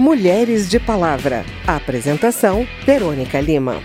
Mulheres de Palavra. Apresentação: Verônica Lima.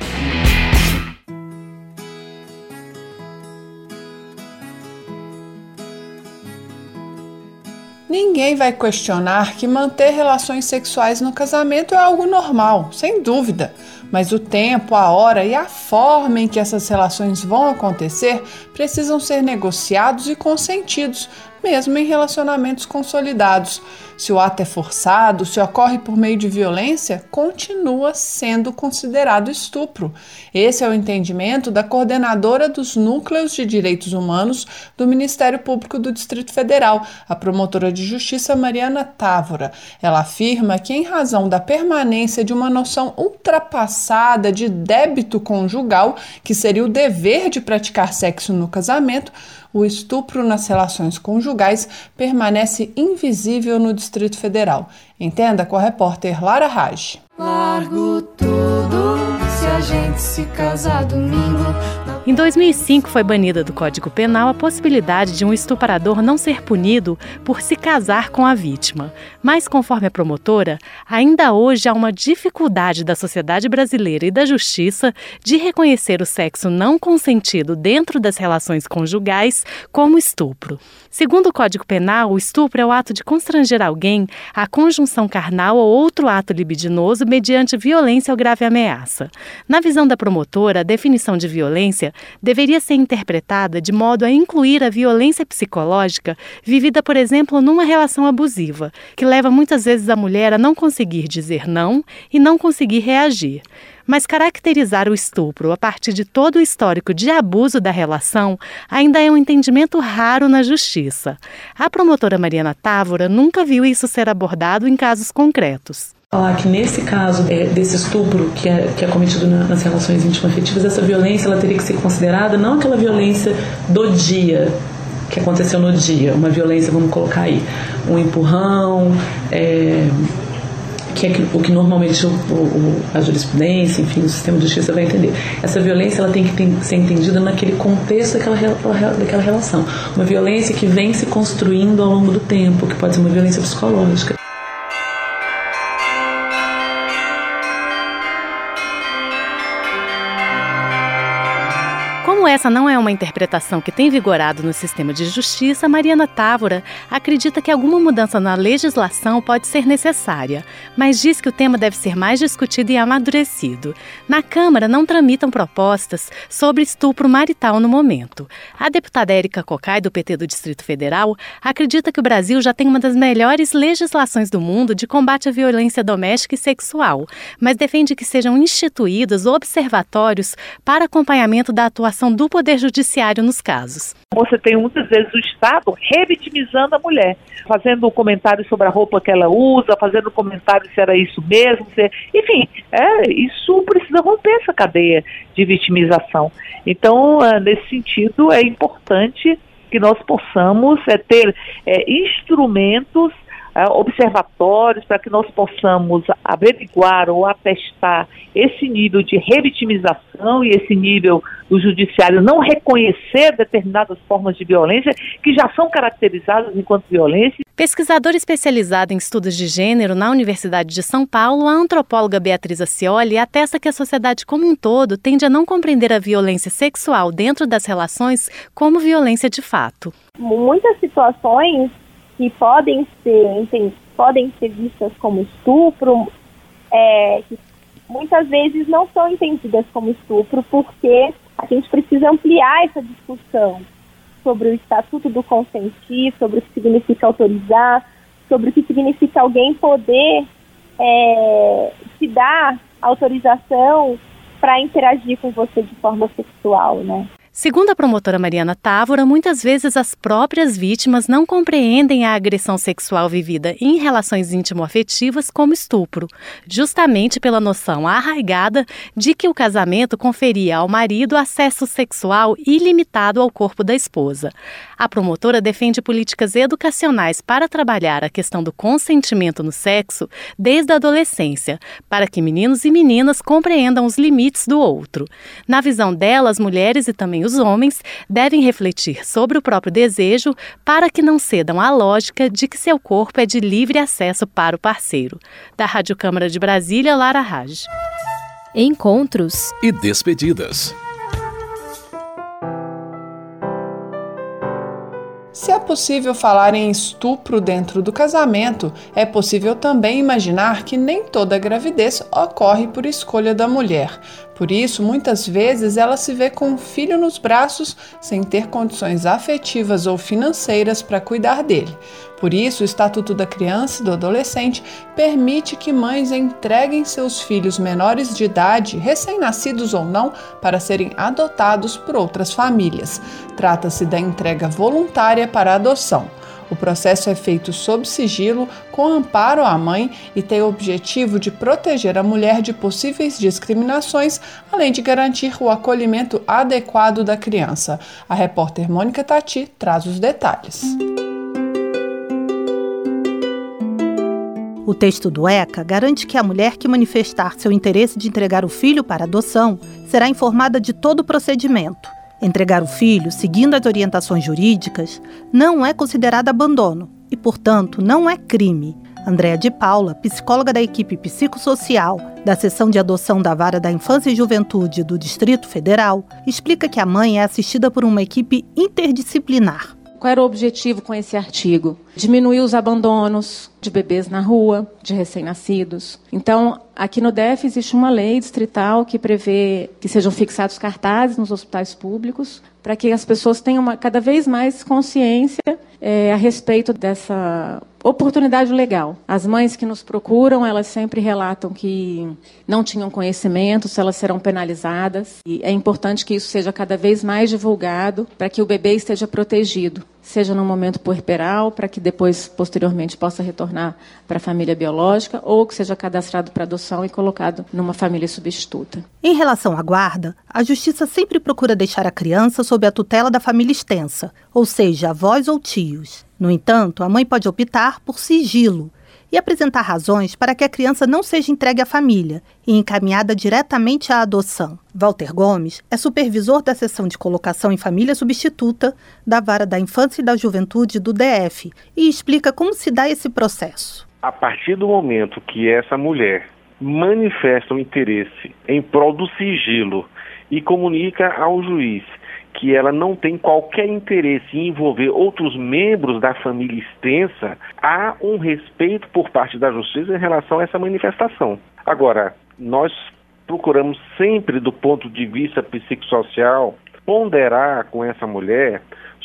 Ninguém vai questionar que manter relações sexuais no casamento é algo normal, sem dúvida. Mas o tempo, a hora e a forma em que essas relações vão acontecer precisam ser negociados e consentidos, mesmo em relacionamentos consolidados. Se o ato é forçado, se ocorre por meio de violência, continua sendo considerado estupro. Esse é o entendimento da coordenadora dos Núcleos de Direitos Humanos do Ministério Público do Distrito Federal, a promotora de justiça Mariana Távora. Ela afirma que, em razão da permanência de uma noção ultrapassada de débito conjugal, que seria o dever de praticar sexo no casamento, o estupro nas relações conjugais permanece invisível no Distrito Federal. Entenda com a repórter Lara Raj. Largo tudo se a gente se casar domingo. Em 2005, foi banida do Código Penal a possibilidade de um estuprador não ser punido por se casar com a vítima. Mas, conforme a promotora, ainda hoje há uma dificuldade da sociedade brasileira e da justiça de reconhecer o sexo não consentido dentro das relações conjugais como estupro. Segundo o Código Penal, o estupro é o ato de constranger alguém à conjunção carnal ou outro ato libidinoso mediante violência ou grave ameaça. Na visão da promotora, a definição de violência deveria ser interpretada de modo a incluir a violência psicológica vivida, por exemplo, numa relação abusiva, que leva muitas vezes a mulher a não conseguir dizer não e não conseguir reagir. Mas caracterizar o estupro a partir de todo o histórico de abuso da relação ainda é um entendimento raro na justiça. A promotora Mariana Távora nunca viu isso ser abordado em casos concretos falar que nesse caso é, desse estupro que é, que é cometido na, nas relações íntimas-afetivas, essa violência ela teria que ser considerada não aquela violência do dia, que aconteceu no dia, uma violência, vamos colocar aí, um empurrão, é, que é o que normalmente o, o, a jurisprudência, enfim, o sistema de justiça vai entender. Essa violência ela tem que ter, ser entendida naquele contexto daquela, daquela relação. Uma violência que vem se construindo ao longo do tempo, que pode ser uma violência psicológica. Como essa não é uma interpretação que tem vigorado no sistema de justiça, Mariana Távora acredita que alguma mudança na legislação pode ser necessária, mas diz que o tema deve ser mais discutido e amadurecido. Na Câmara não tramitam propostas sobre estupro marital no momento. A deputada Érica Cocai, do PT do Distrito Federal, acredita que o Brasil já tem uma das melhores legislações do mundo de combate à violência doméstica e sexual, mas defende que sejam instituídos observatórios para acompanhamento da atuação do Poder Judiciário nos casos. Você tem muitas vezes o Estado revitimizando a mulher, fazendo comentário sobre a roupa que ela usa, fazendo comentário se era isso mesmo, se... enfim, é, isso precisa romper essa cadeia de vitimização. Então, é, nesse sentido, é importante que nós possamos é, ter é, instrumentos uh, observatórios para que nós possamos averiguar ou atestar esse nível de revitimização e esse nível do judiciário não reconhecer determinadas formas de violência que já são caracterizadas enquanto violência. Pesquisadora especializada em estudos de gênero na Universidade de São Paulo, a antropóloga Beatriz Acioli atesta que a sociedade como um todo tende a não compreender a violência sexual dentro das relações como violência de fato. Muitas situações que podem ser, podem ser vistas como estupro, é, que muitas vezes não são entendidas como estupro, porque a gente precisa ampliar essa discussão sobre o estatuto do consentir, sobre o que significa autorizar, sobre o que significa alguém poder é, te dar autorização para interagir com você de forma sexual, né? Segundo a promotora Mariana Távora, muitas vezes as próprias vítimas não compreendem a agressão sexual vivida em relações íntimo-afetivas como estupro, justamente pela noção arraigada de que o casamento conferia ao marido acesso sexual ilimitado ao corpo da esposa. A promotora defende políticas educacionais para trabalhar a questão do consentimento no sexo desde a adolescência, para que meninos e meninas compreendam os limites do outro. Na visão dela, as mulheres e também os homens devem refletir sobre o próprio desejo para que não cedam à lógica de que seu corpo é de livre acesso para o parceiro. Da Rádio Câmara de Brasília, Lara Raj. Encontros e despedidas. Se é possível falar em estupro dentro do casamento, é possível também imaginar que nem toda gravidez ocorre por escolha da mulher. Por isso, muitas vezes ela se vê com um filho nos braços sem ter condições afetivas ou financeiras para cuidar dele. Por isso, o Estatuto da Criança e do Adolescente permite que mães entreguem seus filhos menores de idade, recém-nascidos ou não, para serem adotados por outras famílias. Trata-se da entrega voluntária para adoção. O processo é feito sob sigilo, com amparo à mãe e tem o objetivo de proteger a mulher de possíveis discriminações, além de garantir o acolhimento adequado da criança. A repórter Mônica Tati traz os detalhes. O texto do ECA garante que a mulher que manifestar seu interesse de entregar o filho para adoção será informada de todo o procedimento Entregar o filho, seguindo as orientações jurídicas, não é considerado abandono e, portanto, não é crime. Andréa de Paula, psicóloga da equipe psicossocial da seção de adoção da Vara da Infância e Juventude do Distrito Federal, explica que a mãe é assistida por uma equipe interdisciplinar. Qual era o objetivo com esse artigo? Diminuir os abandonos de bebês na rua, de recém-nascidos. Então, aqui no DEF existe uma lei distrital que prevê que sejam fixados cartazes nos hospitais públicos para que as pessoas tenham uma, cada vez mais consciência é, a respeito dessa oportunidade legal. As mães que nos procuram, elas sempre relatam que não tinham conhecimento, se elas serão penalizadas. E é importante que isso seja cada vez mais divulgado para que o bebê esteja protegido, seja no momento puerperal, para que depois, posteriormente, possa retornar para a família biológica, ou que seja cadastrado para adoção e colocado numa família substituta. Em relação à guarda, a Justiça sempre procura deixar a criança sob a tutela da família extensa, ou seja, avós ou tios. No entanto, a mãe pode optar por sigilo e apresentar razões para que a criança não seja entregue à família e encaminhada diretamente à adoção. Walter Gomes é supervisor da seção de colocação em família substituta da Vara da Infância e da Juventude do DF e explica como se dá esse processo. A partir do momento que essa mulher manifesta o um interesse em prol do sigilo e comunica ao juiz que ela não tem qualquer interesse em envolver outros membros da família extensa, há um respeito por parte da justiça em relação a essa manifestação. Agora, nós procuramos sempre, do ponto de vista psicossocial, ponderar com essa mulher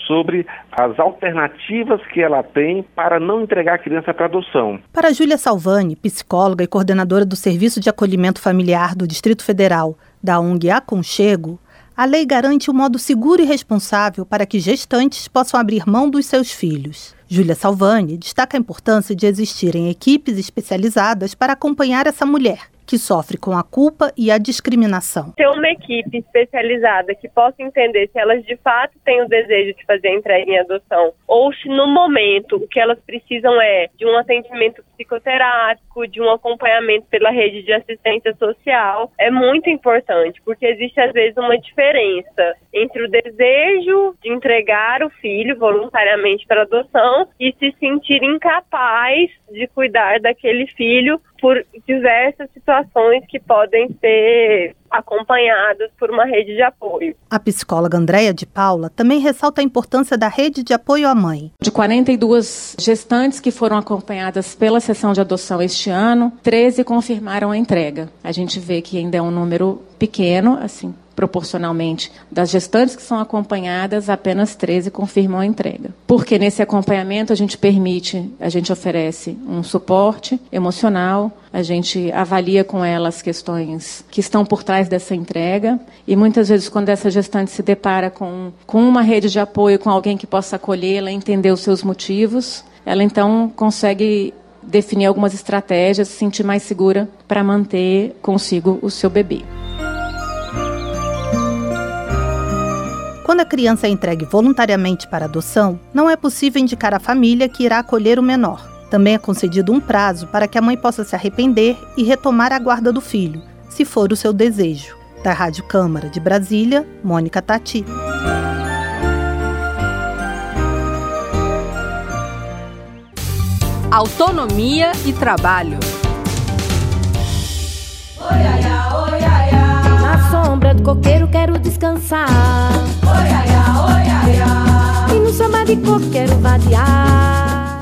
sobre as alternativas que ela tem para não entregar a criança para adoção. Para Júlia Salvani, psicóloga e coordenadora do Serviço de Acolhimento Familiar do Distrito Federal da ONG Aconchego, a lei garante um modo seguro e responsável para que gestantes possam abrir mão dos seus filhos. Júlia Salvani destaca a importância de existirem equipes especializadas para acompanhar essa mulher que sofre com a culpa e a discriminação. Ter uma equipe especializada que possa entender se elas de fato têm o desejo de fazer a entrega em adoção ou se no momento o que elas precisam é de um atendimento psicoterápico, de um acompanhamento pela rede de assistência social, é muito importante, porque existe às vezes uma diferença entre o desejo de entregar o filho voluntariamente para adoção e se sentir incapaz de cuidar daquele filho por diversas situações que podem ser acompanhadas por uma rede de apoio. A psicóloga Andréia de Paula também ressalta a importância da rede de apoio à mãe. De 42 gestantes que foram acompanhadas pela sessão de adoção este ano, 13 confirmaram a entrega. A gente vê que ainda é um número pequeno, assim, proporcionalmente das gestantes que são acompanhadas, apenas 13 confirmam a entrega. Porque nesse acompanhamento a gente permite, a gente oferece um suporte emocional, a gente avalia com elas as questões que estão por trás dessa entrega e muitas vezes quando essa gestante se depara com, com uma rede de apoio, com alguém que possa acolhê-la, entender os seus motivos, ela então consegue definir algumas estratégias, se sentir mais segura para manter consigo o seu bebê. Quando a criança é entregue voluntariamente para adoção, não é possível indicar a família que irá acolher o menor. Também é concedido um prazo para que a mãe possa se arrepender e retomar a guarda do filho, se for o seu desejo. Da Rádio Câmara de Brasília, Mônica Tati. Autonomia e trabalho. Oiaia, oiaia. Na sombra do coqueiro quero descansar. De quero.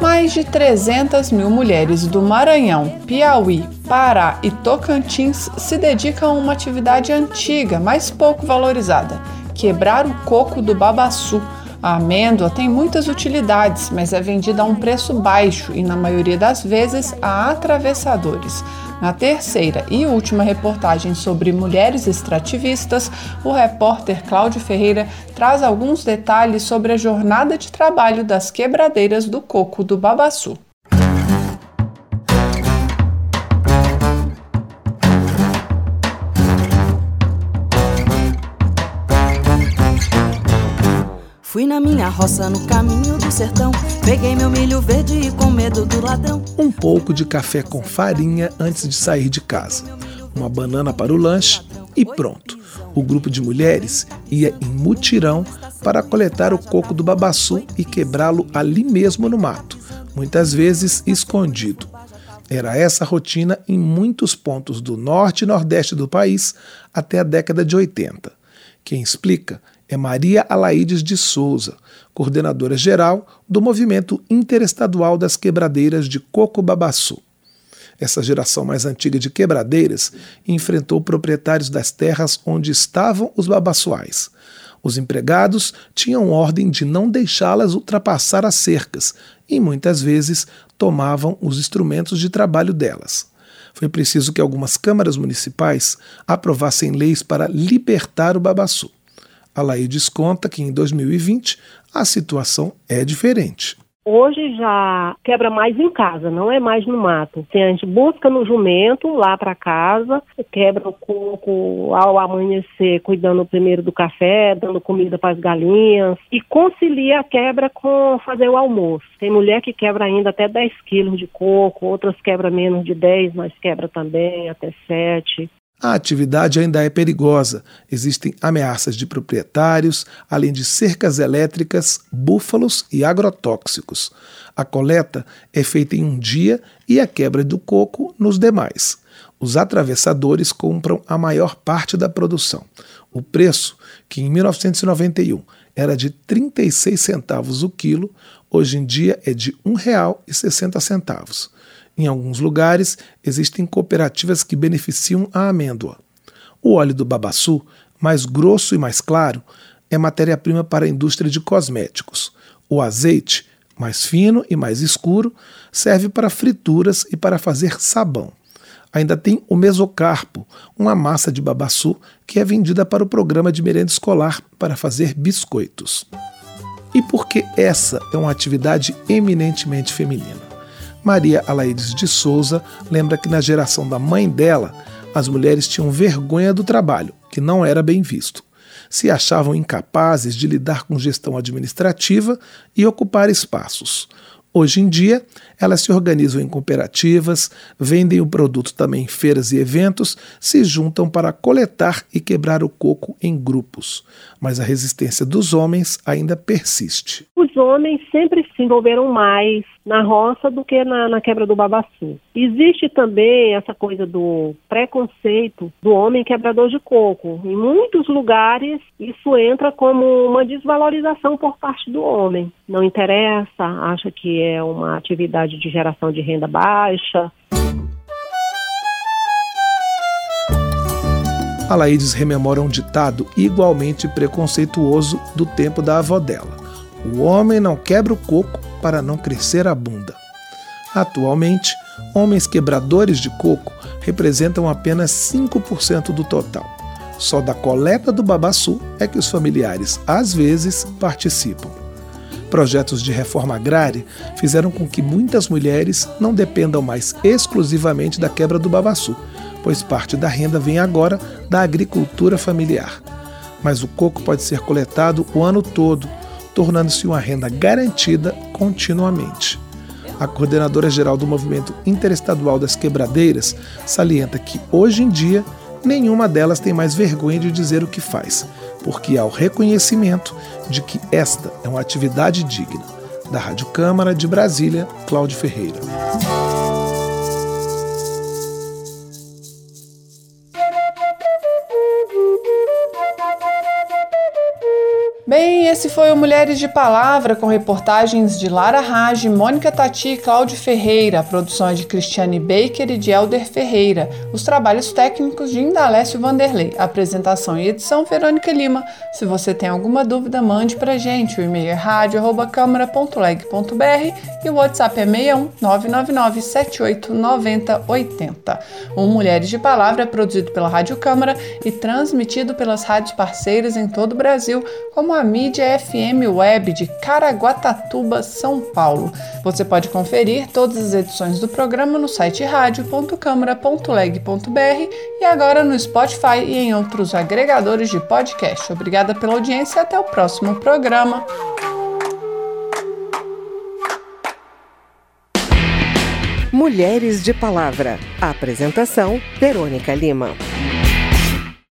Mais de 300 mil mulheres do Maranhão, Piauí, Pará e Tocantins se dedicam a uma atividade antiga, mas pouco valorizada: quebrar o coco do babaçu. A amêndoa tem muitas utilidades, mas é vendida a um preço baixo e, na maioria das vezes, a atravessadores. Na terceira e última reportagem sobre mulheres extrativistas, o repórter Cláudio Ferreira traz alguns detalhes sobre a jornada de trabalho das quebradeiras do coco do Babaçu. Fui na minha roça no caminho do sertão. Peguei meu milho verde e com medo do ladrão. Um pouco de café com farinha antes de sair de casa. Uma banana para o lanche e pronto. O grupo de mulheres ia em mutirão para coletar o coco do babaçu e quebrá-lo ali mesmo no mato, muitas vezes escondido. Era essa a rotina em muitos pontos do norte e nordeste do país até a década de 80. Quem explica é Maria Alaides de Souza, coordenadora geral do Movimento Interestadual das Quebradeiras de Coco Babaçu. Essa geração mais antiga de quebradeiras enfrentou proprietários das terras onde estavam os babaçuais. Os empregados tinham ordem de não deixá-las ultrapassar as cercas e muitas vezes tomavam os instrumentos de trabalho delas. Foi preciso que algumas câmaras municipais aprovassem leis para libertar o babaçu. A Laídes conta que em 2020 a situação é diferente. Hoje já quebra mais em casa, não é mais no mato. Assim, a gente busca no jumento lá para casa, quebra o coco ao amanhecer, cuidando primeiro do café, dando comida para as galinhas e concilia a quebra com fazer o almoço. Tem mulher que quebra ainda até 10 quilos de coco, outras quebra menos de 10, mas quebra também até 7. A atividade ainda é perigosa. Existem ameaças de proprietários, além de cercas elétricas, búfalos e agrotóxicos. A coleta é feita em um dia e a quebra do coco nos demais. Os atravessadores compram a maior parte da produção. O preço, que em 1991 era de 36 centavos o quilo, hoje em dia é de R$ 1,60. Em alguns lugares, existem cooperativas que beneficiam a amêndoa. O óleo do babaçu, mais grosso e mais claro, é matéria-prima para a indústria de cosméticos. O azeite, mais fino e mais escuro, serve para frituras e para fazer sabão. Ainda tem o mesocarpo, uma massa de babaçu que é vendida para o programa de merenda escolar para fazer biscoitos. E por que essa é uma atividade eminentemente feminina? Maria Alaides de Souza lembra que na geração da mãe dela, as mulheres tinham vergonha do trabalho, que não era bem visto. Se achavam incapazes de lidar com gestão administrativa e ocupar espaços. Hoje em dia, elas se organizam em cooperativas, vendem o produto também em feiras e eventos, se juntam para coletar e quebrar o coco em grupos. Mas a resistência dos homens ainda persiste. Os homens sempre se envolveram mais na roça do que na, na, quebra do babaçu. Existe também essa coisa do preconceito do homem quebrador de coco. Em muitos lugares, isso entra como uma desvalorização por parte do homem. Não interessa, acha que é uma atividade de geração de renda baixa. A Laídes rememora um ditado igualmente preconceituoso do tempo da avó dela. O homem não quebra o coco para não crescer a bunda. Atualmente, homens quebradores de coco representam apenas 5% do total. Só da coleta do babaçu é que os familiares, às vezes, participam. Projetos de reforma agrária fizeram com que muitas mulheres não dependam mais exclusivamente da quebra do babaçu, pois parte da renda vem agora da agricultura familiar. Mas o coco pode ser coletado o ano todo tornando-se uma renda garantida continuamente. A coordenadora geral do Movimento Interestadual das Quebradeiras salienta que, hoje em dia, nenhuma delas tem mais vergonha de dizer o que faz, porque há o reconhecimento de que esta é uma atividade digna. Da Rádio Câmara de Brasília, Cláudio Ferreira. Bem, esse foi o Mulheres de Palavra com reportagens de Lara Rage, Mônica Tati e Cláudio Ferreira. A produção é de Cristiane Baker e de Elder Ferreira. Os trabalhos técnicos de Indalécio Vanderlei. apresentação e edição Verônica Lima. Se você tem alguma dúvida, mande pra gente. O e-mail é rádio.câmara.leg.br e o WhatsApp é 61 999 78 90 80. O Mulheres de Palavra é produzido pela Rádio Câmara e transmitido pelas rádios parceiras em todo o Brasil, como a mídia FM Web de Caraguatatuba, São Paulo. Você pode conferir todas as edições do programa no site rádio.câmara.leg.br e agora no Spotify e em outros agregadores de podcast. Obrigada pela audiência e até o próximo programa. Mulheres de Palavra. Apresentação: Verônica Lima.